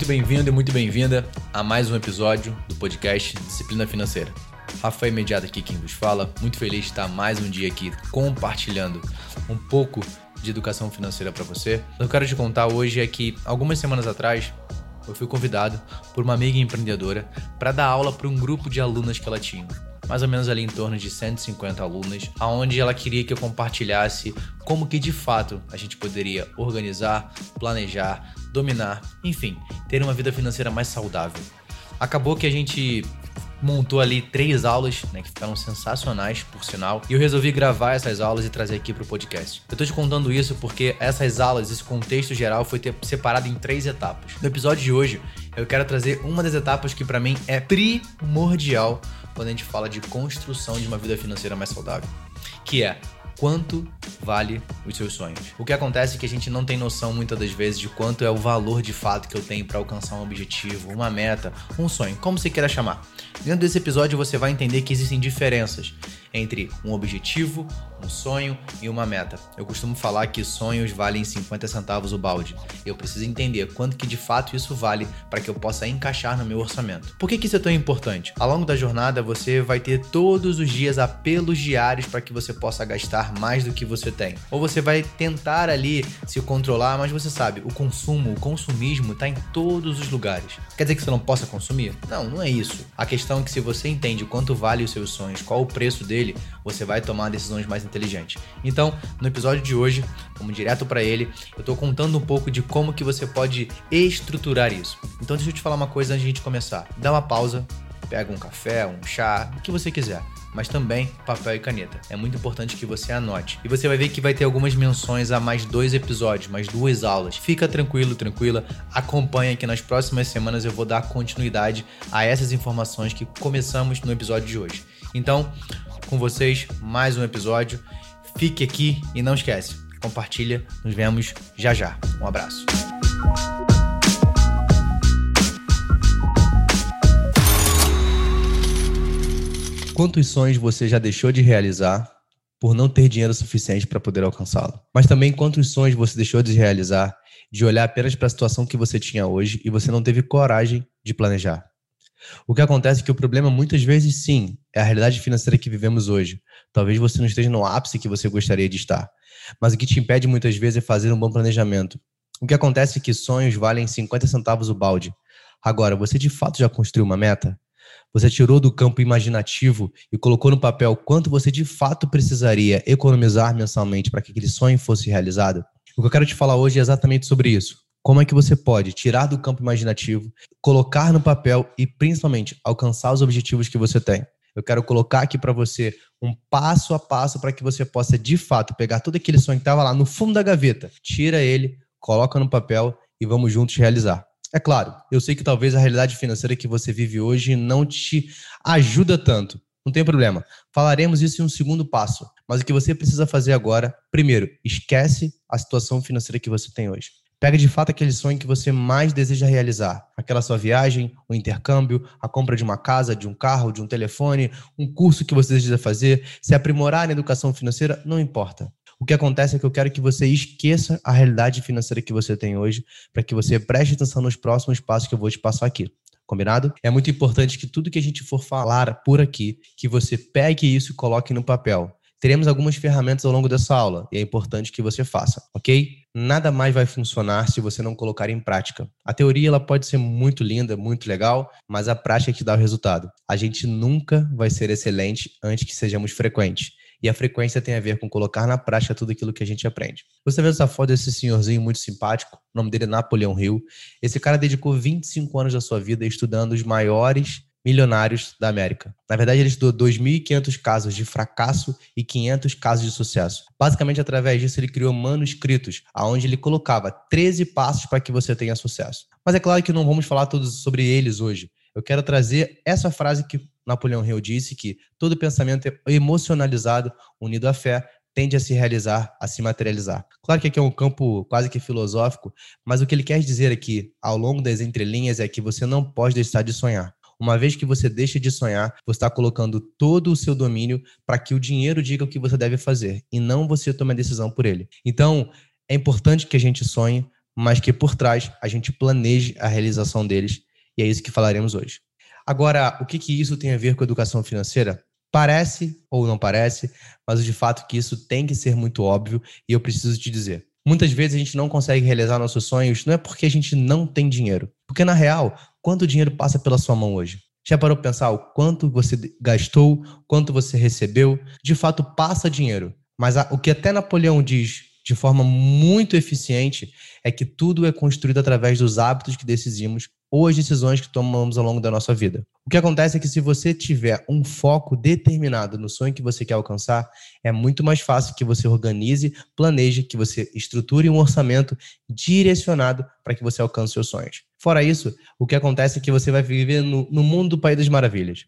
Muito bem-vindo e muito bem-vinda a mais um episódio do podcast Disciplina Financeira. Rafael Imediato aqui quem vos fala, muito feliz de estar mais um dia aqui compartilhando um pouco de educação financeira para você. O que eu quero te contar hoje é que algumas semanas atrás eu fui convidado por uma amiga empreendedora para dar aula para um grupo de alunas que ela tinha mais ou menos ali em torno de 150 alunas, aonde ela queria que eu compartilhasse como que de fato a gente poderia organizar, planejar, dominar, enfim, ter uma vida financeira mais saudável. Acabou que a gente montou ali três aulas, né, que ficaram sensacionais, por sinal, e eu resolvi gravar essas aulas e trazer aqui para o podcast. Eu tô te contando isso porque essas aulas, esse contexto geral, foi separado em três etapas. No episódio de hoje, eu quero trazer uma das etapas que para mim é primordial quando a gente fala de construção de uma vida financeira mais saudável, que é quanto vale os seus sonhos. O que acontece é que a gente não tem noção muitas das vezes de quanto é o valor de fato que eu tenho para alcançar um objetivo, uma meta, um sonho, como você queira chamar. Dentro desse episódio você vai entender que existem diferenças entre um objetivo, um sonho e uma meta. Eu costumo falar que sonhos valem 50 centavos o balde. Eu preciso entender quanto que de fato isso vale para que eu possa encaixar no meu orçamento. Por que, que isso é tão importante? Ao longo da jornada você vai ter todos os dias apelos diários para que você possa gastar mais do que você tem. Ou você vai tentar ali se controlar, mas você sabe, o consumo, o consumismo está em todos os lugares. Quer dizer que você não possa consumir? Não, não é isso. A questão é que se você entende quanto vale os seus sonhos, qual o preço dele, você vai tomar decisões mais inteligente. Então, no episódio de hoje, vamos direto para ele. Eu estou contando um pouco de como que você pode estruturar isso. Então, deixa eu te falar uma coisa antes de a gente começar. Dá uma pausa, pega um café, um chá, o que você quiser mas também papel e caneta. É muito importante que você anote. E você vai ver que vai ter algumas menções a mais dois episódios, mais duas aulas. Fica tranquilo, tranquila. Acompanha que nas próximas semanas eu vou dar continuidade a essas informações que começamos no episódio de hoje. Então, com vocês mais um episódio. Fique aqui e não esquece, compartilha. Nos vemos já já. Um abraço. Quantos sonhos você já deixou de realizar por não ter dinheiro suficiente para poder alcançá-lo? Mas também quantos sonhos você deixou de realizar de olhar apenas para a situação que você tinha hoje e você não teve coragem de planejar? O que acontece é que o problema, muitas vezes, sim, é a realidade financeira que vivemos hoje. Talvez você não esteja no ápice que você gostaria de estar. Mas o que te impede, muitas vezes, é fazer um bom planejamento. O que acontece é que sonhos valem 50 centavos o balde. Agora, você de fato já construiu uma meta? Você tirou do campo imaginativo e colocou no papel quanto você de fato precisaria economizar mensalmente para que aquele sonho fosse realizado? O que eu quero te falar hoje é exatamente sobre isso. Como é que você pode tirar do campo imaginativo, colocar no papel e principalmente alcançar os objetivos que você tem? Eu quero colocar aqui para você um passo a passo para que você possa de fato pegar todo aquele sonho que estava lá no fundo da gaveta, tira ele, coloca no papel e vamos juntos realizar. É claro, eu sei que talvez a realidade financeira que você vive hoje não te ajuda tanto. Não tem problema. Falaremos isso em um segundo passo. Mas o que você precisa fazer agora, primeiro, esquece a situação financeira que você tem hoje. Pega de fato aquele sonho que você mais deseja realizar. Aquela sua viagem, o intercâmbio, a compra de uma casa, de um carro, de um telefone, um curso que você deseja fazer, se aprimorar na educação financeira, não importa. O que acontece é que eu quero que você esqueça a realidade financeira que você tem hoje, para que você preste atenção nos próximos passos que eu vou te passar aqui. Combinado? É muito importante que tudo que a gente for falar por aqui, que você pegue isso e coloque no papel. Teremos algumas ferramentas ao longo dessa aula e é importante que você faça, ok? Nada mais vai funcionar se você não colocar em prática. A teoria ela pode ser muito linda, muito legal, mas a prática é que dá o resultado. A gente nunca vai ser excelente antes que sejamos frequentes. E a frequência tem a ver com colocar na prática tudo aquilo que a gente aprende. Você vê essa foto desse senhorzinho muito simpático? O nome dele é Napoleão Hill. Esse cara dedicou 25 anos da sua vida estudando os maiores milionários da América. Na verdade, ele estudou 2.500 casos de fracasso e 500 casos de sucesso. Basicamente, através disso, ele criou manuscritos, aonde ele colocava 13 passos para que você tenha sucesso. Mas é claro que não vamos falar todos sobre eles hoje. Eu quero trazer essa frase que Napoleão Hill disse que todo pensamento emocionalizado, unido à fé, tende a se realizar, a se materializar. Claro que aqui é um campo quase que filosófico, mas o que ele quer dizer aqui, ao longo das entrelinhas, é que você não pode deixar de sonhar. Uma vez que você deixa de sonhar, você está colocando todo o seu domínio para que o dinheiro diga o que você deve fazer e não você tome a decisão por ele. Então, é importante que a gente sonhe, mas que por trás a gente planeje a realização deles. E é isso que falaremos hoje. Agora, o que, que isso tem a ver com educação financeira? Parece ou não parece, mas de fato que isso tem que ser muito óbvio e eu preciso te dizer. Muitas vezes a gente não consegue realizar nossos sonhos, não é porque a gente não tem dinheiro. Porque na real, quanto dinheiro passa pela sua mão hoje? Já parou para pensar o quanto você gastou, quanto você recebeu? De fato, passa dinheiro. Mas o que até Napoleão diz de forma muito eficiente é que tudo é construído através dos hábitos que decidimos ou as decisões que tomamos ao longo da nossa vida. O que acontece é que se você tiver um foco determinado no sonho que você quer alcançar, é muito mais fácil que você organize, planeje, que você estruture um orçamento direcionado para que você alcance seus sonhos. Fora isso, o que acontece é que você vai viver no, no mundo do País das Maravilhas.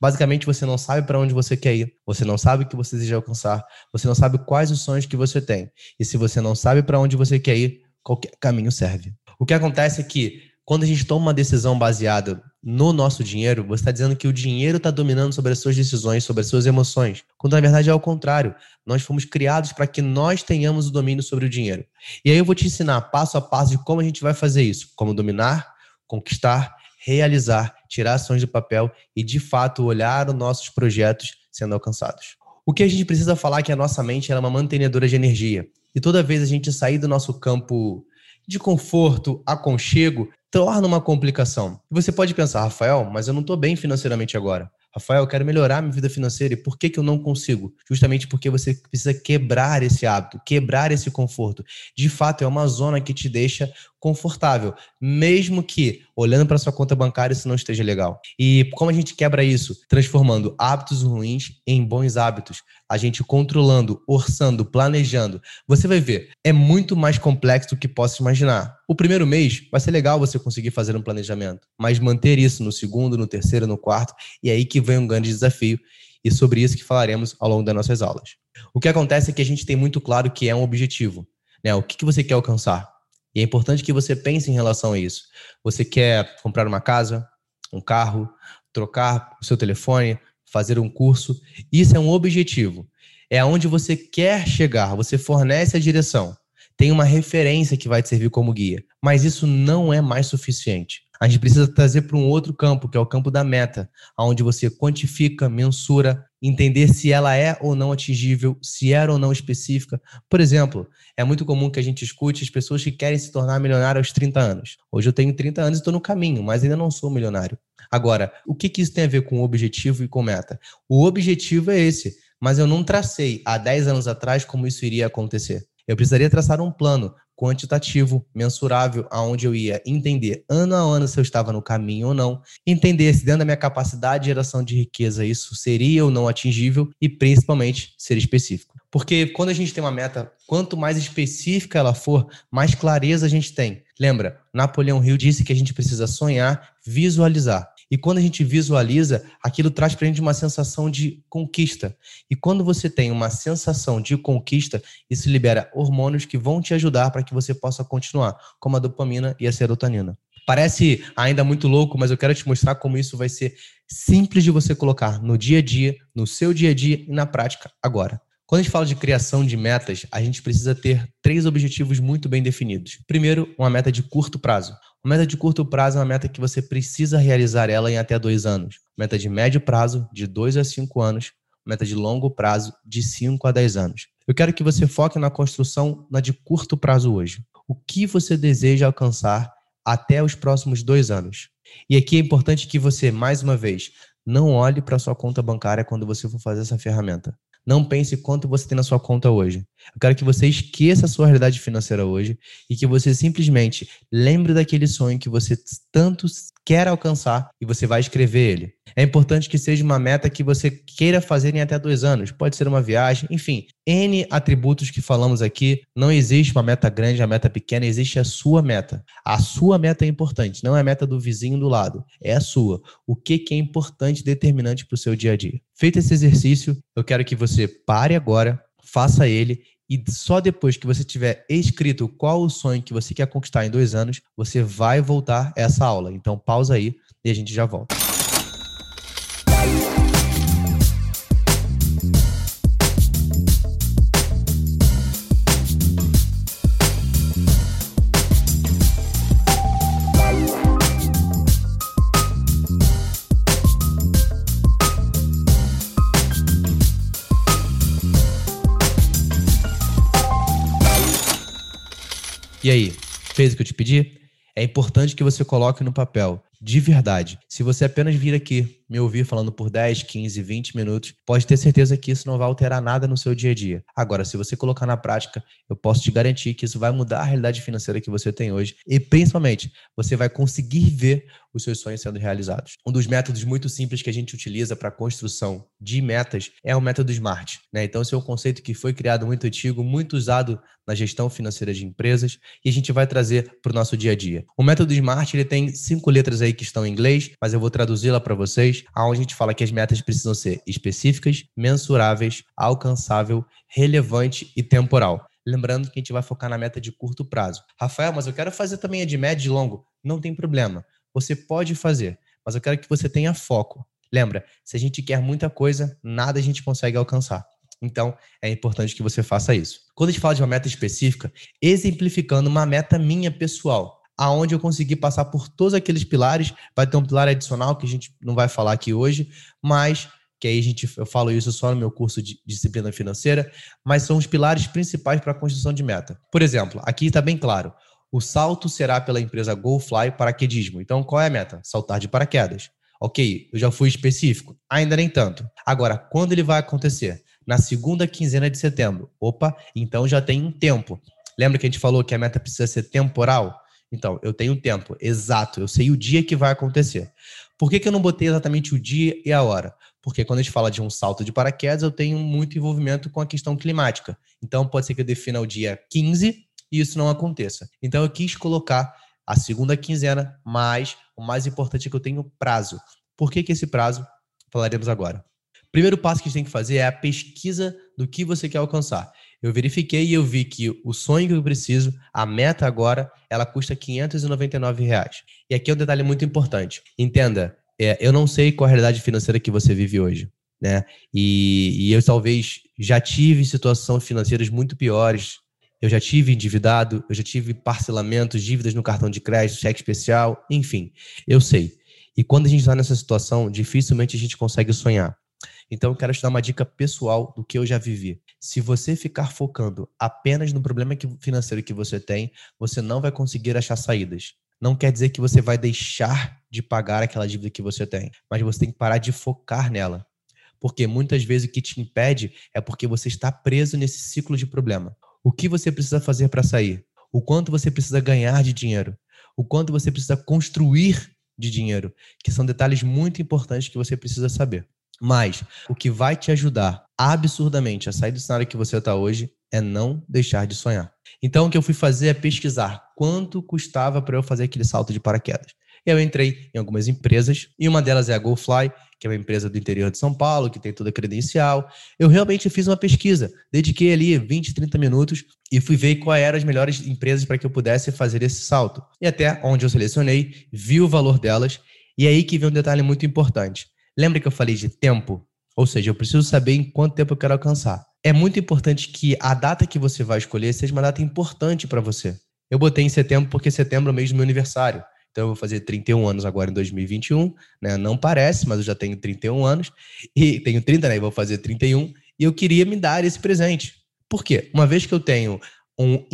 Basicamente, você não sabe para onde você quer ir, você não sabe o que você deseja alcançar, você não sabe quais os sonhos que você tem. E se você não sabe para onde você quer ir, qualquer caminho serve. O que acontece é que quando a gente toma uma decisão baseada no nosso dinheiro, você está dizendo que o dinheiro está dominando sobre as suas decisões, sobre as suas emoções. Quando na verdade é ao contrário. Nós fomos criados para que nós tenhamos o domínio sobre o dinheiro. E aí eu vou te ensinar passo a passo de como a gente vai fazer isso. Como dominar, conquistar, realizar, tirar ações do papel e de fato olhar os nossos projetos sendo alcançados. O que a gente precisa falar é que a nossa mente é uma mantenedora de energia. E toda vez a gente sair do nosso campo de conforto, aconchego, torna uma complicação. Você pode pensar, Rafael, mas eu não estou bem financeiramente agora. Rafael, eu quero melhorar minha vida financeira e por que, que eu não consigo? Justamente porque você precisa quebrar esse hábito, quebrar esse conforto. De fato, é uma zona que te deixa confortável, mesmo que olhando para sua conta bancária isso não esteja legal. E como a gente quebra isso? Transformando hábitos ruins em bons hábitos. A gente controlando, orçando, planejando. Você vai ver, é muito mais complexo do que possa imaginar. O primeiro mês vai ser legal você conseguir fazer um planejamento, mas manter isso no segundo, no terceiro, no quarto, e é aí que vem um grande desafio. E sobre isso que falaremos ao longo das nossas aulas. O que acontece é que a gente tem muito claro que é um objetivo. Né? O que, que você quer alcançar? E é importante que você pense em relação a isso. Você quer comprar uma casa, um carro, trocar o seu telefone, fazer um curso. Isso é um objetivo. É aonde você quer chegar. Você fornece a direção. Tem uma referência que vai te servir como guia. Mas isso não é mais suficiente. A gente precisa trazer para um outro campo, que é o campo da meta, onde você quantifica, mensura, entender se ela é ou não atingível, se era ou não específica. Por exemplo, é muito comum que a gente escute as pessoas que querem se tornar milionário aos 30 anos. Hoje eu tenho 30 anos e estou no caminho, mas ainda não sou milionário. Agora, o que, que isso tem a ver com objetivo e com meta? O objetivo é esse, mas eu não tracei há 10 anos atrás como isso iria acontecer. Eu precisaria traçar um plano quantitativo, mensurável, aonde eu ia entender ano a ano se eu estava no caminho ou não, entender se dentro da minha capacidade de geração de riqueza isso seria ou não atingível e principalmente ser específico. Porque quando a gente tem uma meta, quanto mais específica ela for, mais clareza a gente tem. Lembra, Napoleão Hill disse que a gente precisa sonhar, visualizar. E quando a gente visualiza, aquilo traz para a gente uma sensação de conquista. E quando você tem uma sensação de conquista, isso libera hormônios que vão te ajudar para que você possa continuar, como a dopamina e a serotonina. Parece ainda muito louco, mas eu quero te mostrar como isso vai ser simples de você colocar no dia a dia, no seu dia a dia e na prática agora. Quando a gente fala de criação de metas, a gente precisa ter três objetivos muito bem definidos. Primeiro, uma meta de curto prazo. Uma meta de curto prazo é uma meta que você precisa realizar ela em até dois anos. Uma meta de médio prazo, de dois a cinco anos. Uma meta de longo prazo, de cinco a dez anos. Eu quero que você foque na construção na de curto prazo hoje. O que você deseja alcançar até os próximos dois anos? E aqui é importante que você, mais uma vez, não olhe para sua conta bancária quando você for fazer essa ferramenta. Não pense quanto você tem na sua conta hoje. Eu quero que você esqueça a sua realidade financeira hoje e que você simplesmente lembre daquele sonho que você tanto quer alcançar e você vai escrever ele. É importante que seja uma meta que você queira fazer em até dois anos. Pode ser uma viagem, enfim, N atributos que falamos aqui. Não existe uma meta grande, uma meta pequena, existe a sua meta. A sua meta é importante, não é a meta do vizinho do lado, é a sua. O que, é importante, determinante para o seu dia a dia. Feito esse exercício, eu quero que você pare agora, faça ele e só depois que você tiver escrito qual o sonho que você quer conquistar em dois anos, você vai voltar essa aula. Então pausa aí e a gente já volta. E aí, fez o que eu te pedi? É importante que você coloque no papel de verdade. Se você apenas vir aqui me ouvir falando por 10, 15, 20 minutos, pode ter certeza que isso não vai alterar nada no seu dia a dia. Agora, se você colocar na prática, eu posso te garantir que isso vai mudar a realidade financeira que você tem hoje e, principalmente, você vai conseguir ver os seus sonhos sendo realizados. Um dos métodos muito simples que a gente utiliza para a construção de metas é o método SMART. Né? Então, esse é um conceito que foi criado muito antigo, muito usado na gestão financeira de empresas e a gente vai trazer para o nosso dia a dia. O método SMART ele tem cinco letras aí que estão em inglês, mas eu vou traduzi-la para vocês aonde a gente fala que as metas precisam ser específicas, mensuráveis, alcançável, relevante e temporal. Lembrando que a gente vai focar na meta de curto prazo. Rafael, mas eu quero fazer também a de médio e longo. Não tem problema. Você pode fazer, mas eu quero que você tenha foco. Lembra, se a gente quer muita coisa, nada a gente consegue alcançar. Então, é importante que você faça isso. Quando a gente fala de uma meta específica, exemplificando uma meta minha pessoal, aonde eu consegui passar por todos aqueles pilares. Vai ter um pilar adicional que a gente não vai falar aqui hoje, mas que aí a gente, eu falo isso só no meu curso de disciplina financeira, mas são os pilares principais para a construção de meta. Por exemplo, aqui está bem claro. O salto será pela empresa GoFly Paraquedismo. Então, qual é a meta? Saltar de paraquedas. Ok, eu já fui específico. Ainda nem tanto. Agora, quando ele vai acontecer? Na segunda quinzena de setembro. Opa, então já tem um tempo. Lembra que a gente falou que a meta precisa ser temporal? Então, eu tenho tempo exato, eu sei o dia que vai acontecer. Por que, que eu não botei exatamente o dia e a hora? Porque quando a gente fala de um salto de paraquedas, eu tenho muito envolvimento com a questão climática. Então, pode ser que eu defina o dia 15 e isso não aconteça. Então, eu quis colocar a segunda quinzena, mas o mais importante é que eu tenho prazo. Por que, que esse prazo? Falaremos agora. Primeiro passo que a gente tem que fazer é a pesquisa do que você quer alcançar. Eu verifiquei e eu vi que o sonho que eu preciso, a meta agora, ela custa 599 reais. E aqui é um detalhe muito importante. Entenda, é, eu não sei qual a realidade financeira que você vive hoje. Né? E, e eu talvez já tive situações financeiras muito piores. Eu já tive endividado, eu já tive parcelamentos, dívidas no cartão de crédito, cheque especial, enfim, eu sei. E quando a gente está nessa situação, dificilmente a gente consegue sonhar. Então, eu quero te dar uma dica pessoal do que eu já vivi. Se você ficar focando apenas no problema financeiro que você tem, você não vai conseguir achar saídas. Não quer dizer que você vai deixar de pagar aquela dívida que você tem, mas você tem que parar de focar nela. Porque muitas vezes o que te impede é porque você está preso nesse ciclo de problema. O que você precisa fazer para sair? O quanto você precisa ganhar de dinheiro? O quanto você precisa construir de dinheiro? Que são detalhes muito importantes que você precisa saber. Mas o que vai te ajudar absurdamente a sair do cenário que você está hoje é não deixar de sonhar. Então, o que eu fui fazer é pesquisar quanto custava para eu fazer aquele salto de paraquedas. Eu entrei em algumas empresas, e uma delas é a GoFly, que é uma empresa do interior de São Paulo, que tem toda a credencial. Eu realmente fiz uma pesquisa, dediquei ali 20, 30 minutos e fui ver quais eram as melhores empresas para que eu pudesse fazer esse salto. E até onde eu selecionei, vi o valor delas, e é aí que vem um detalhe muito importante. Lembra que eu falei de tempo? Ou seja, eu preciso saber em quanto tempo eu quero alcançar. É muito importante que a data que você vai escolher seja uma data importante para você. Eu botei em setembro porque setembro é o mês do meu aniversário. Então eu vou fazer 31 anos agora em 2021, né? Não parece, mas eu já tenho 31 anos e tenho 30, né? E vou fazer 31 e eu queria me dar esse presente. Por quê? Uma vez que eu tenho um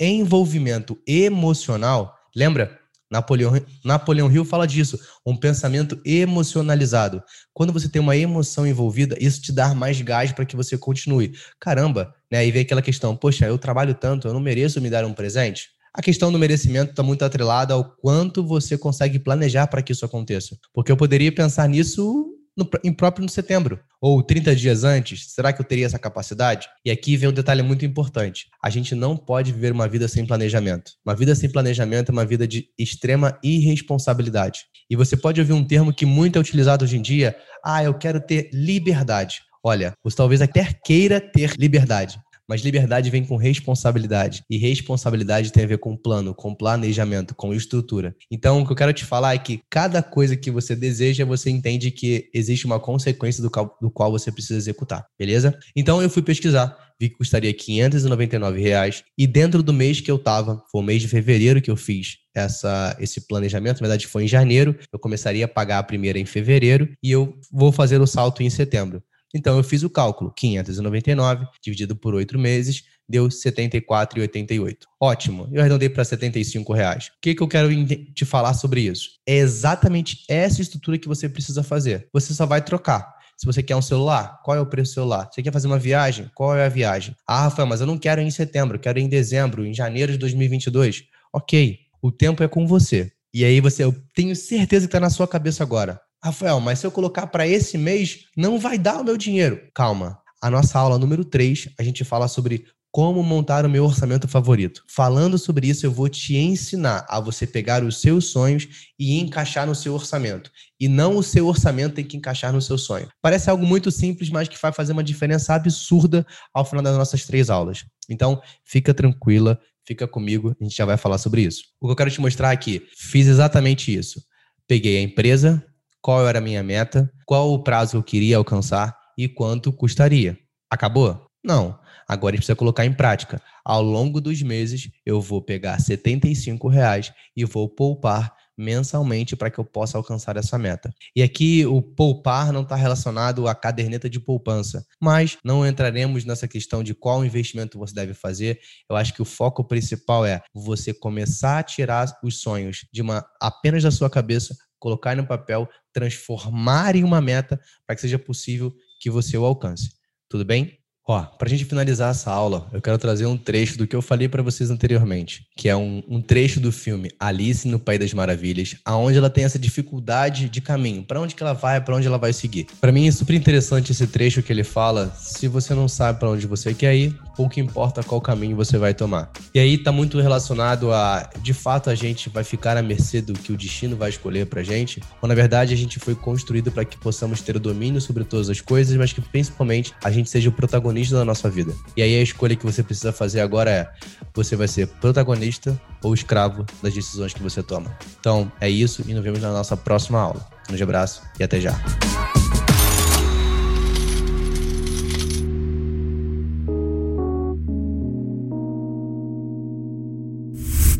envolvimento emocional, lembra? Napoleão, Napoleão Hill fala disso, um pensamento emocionalizado. Quando você tem uma emoção envolvida, isso te dá mais gás para que você continue. Caramba, né? Aí vem aquela questão, poxa, eu trabalho tanto, eu não mereço me dar um presente? A questão do merecimento está muito atrelada ao quanto você consegue planejar para que isso aconteça. Porque eu poderia pensar nisso no, em próprio no setembro, ou 30 dias antes, será que eu teria essa capacidade? E aqui vem um detalhe muito importante. A gente não pode viver uma vida sem planejamento. Uma vida sem planejamento é uma vida de extrema irresponsabilidade. E você pode ouvir um termo que muito é utilizado hoje em dia, ah, eu quero ter liberdade. Olha, você talvez até queira ter liberdade, mas liberdade vem com responsabilidade. E responsabilidade tem a ver com plano, com planejamento, com estrutura. Então, o que eu quero te falar é que cada coisa que você deseja, você entende que existe uma consequência do qual, do qual você precisa executar, beleza? Então, eu fui pesquisar vi que custaria 599 reais. E dentro do mês que eu tava, foi o mês de fevereiro que eu fiz essa, esse planejamento, na verdade foi em janeiro, eu começaria a pagar a primeira em fevereiro e eu vou fazer o salto em setembro. Então eu fiz o cálculo, 599 dividido por oito meses, deu R$ 74,88. Ótimo, eu arredondei para 75 reais. O que, que eu quero te falar sobre isso? É exatamente essa estrutura que você precisa fazer. Você só vai trocar. Se você quer um celular, qual é o preço do celular? Você quer fazer uma viagem? Qual é a viagem? Ah, Rafael, mas eu não quero em setembro, quero em dezembro, em janeiro de 2022. Ok, o tempo é com você. E aí você, eu tenho certeza que está na sua cabeça agora. Rafael, mas se eu colocar para esse mês, não vai dar o meu dinheiro. Calma. A nossa aula número 3, a gente fala sobre como montar o meu orçamento favorito. Falando sobre isso, eu vou te ensinar a você pegar os seus sonhos e encaixar no seu orçamento. E não o seu orçamento tem que encaixar no seu sonho. Parece algo muito simples, mas que vai fazer uma diferença absurda ao final das nossas três aulas. Então, fica tranquila, fica comigo, a gente já vai falar sobre isso. O que eu quero te mostrar aqui, fiz exatamente isso. Peguei a empresa, qual era a minha meta, qual o prazo que eu queria alcançar e quanto custaria. Acabou? Não. Agora a gente precisa colocar em prática. Ao longo dos meses, eu vou pegar 75 reais e vou poupar mensalmente para que eu possa alcançar essa meta. E aqui o poupar não está relacionado à caderneta de poupança, mas não entraremos nessa questão de qual investimento você deve fazer. Eu acho que o foco principal é você começar a tirar os sonhos de uma apenas da sua cabeça, colocar no papel, transformar em uma meta para que seja possível que você o alcance. Tudo bem? Ó, para a gente finalizar essa aula, eu quero trazer um trecho do que eu falei para vocês anteriormente, que é um, um, trecho do filme Alice no País das Maravilhas, aonde ela tem essa dificuldade de caminho, para onde que ela vai, para onde ela vai seguir. Para mim é super interessante esse trecho que ele fala. Se você não sabe para onde você quer ir, pouco importa qual caminho você vai tomar. E aí tá muito relacionado a, de fato, a gente vai ficar à mercê do que o destino vai escolher pra gente, ou na verdade a gente foi construído para que possamos ter o domínio sobre todas as coisas, mas que principalmente a gente seja o protagonista da nossa vida. E aí a escolha que você precisa fazer agora é: você vai ser protagonista ou escravo das decisões que você toma. Então é isso e nos vemos na nossa próxima aula. Um grande abraço e até já.